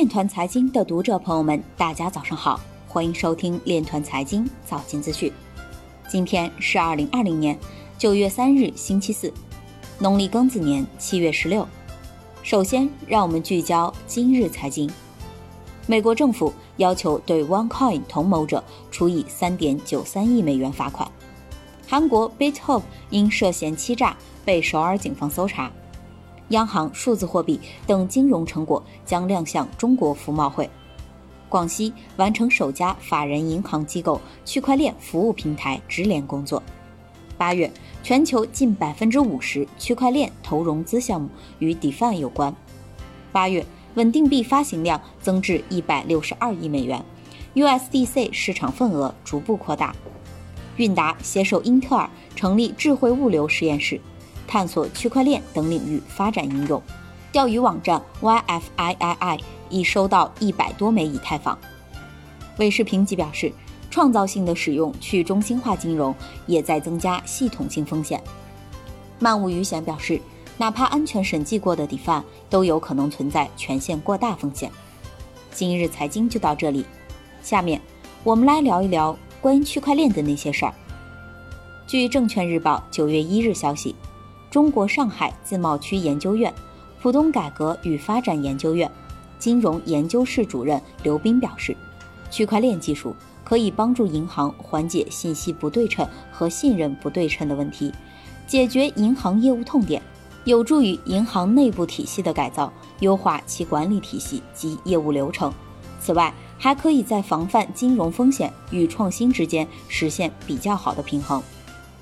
链团财经的读者朋友们，大家早上好，欢迎收听链团财经早间资讯。今天是二零二零年九月三日，星期四，农历庚子年七月十六。首先，让我们聚焦今日财经。美国政府要求对 OneCoin 同谋者处以三点九三亿美元罚款。韩国 BitHop 因涉嫌欺诈被首尔警方搜查。央行数字货币等金融成果将亮相中国服贸会。广西完成首家法人银行机构区块链服务平台直连工作。八月，全球近百分之五十区块链投融资项目与 DeFi 有关。八月，稳定币发行量增至一百六十二亿美元，USDC 市场份额逐步扩大。韵达携手英特尔成立智慧物流实验室。探索区块链等领域发展应用，钓鱼网站 YFIII 已收到一百多枚以太坊。韦世评级表示，创造性的使用去中心化金融也在增加系统性风险。漫无余险表示，哪怕安全审计过的 DeFi 都有可能存在权限过大风险。今日财经就到这里，下面我们来聊一聊关于区块链的那些事儿。据证券日报九月一日消息。中国上海自贸区研究院、浦东改革与发展研究院金融研究室主任刘斌表示，区块链技术可以帮助银行缓解信息不对称和信任不对称的问题，解决银行业务痛点，有助于银行内部体系的改造，优化其管理体系及业务流程。此外，还可以在防范金融风险与创新之间实现比较好的平衡。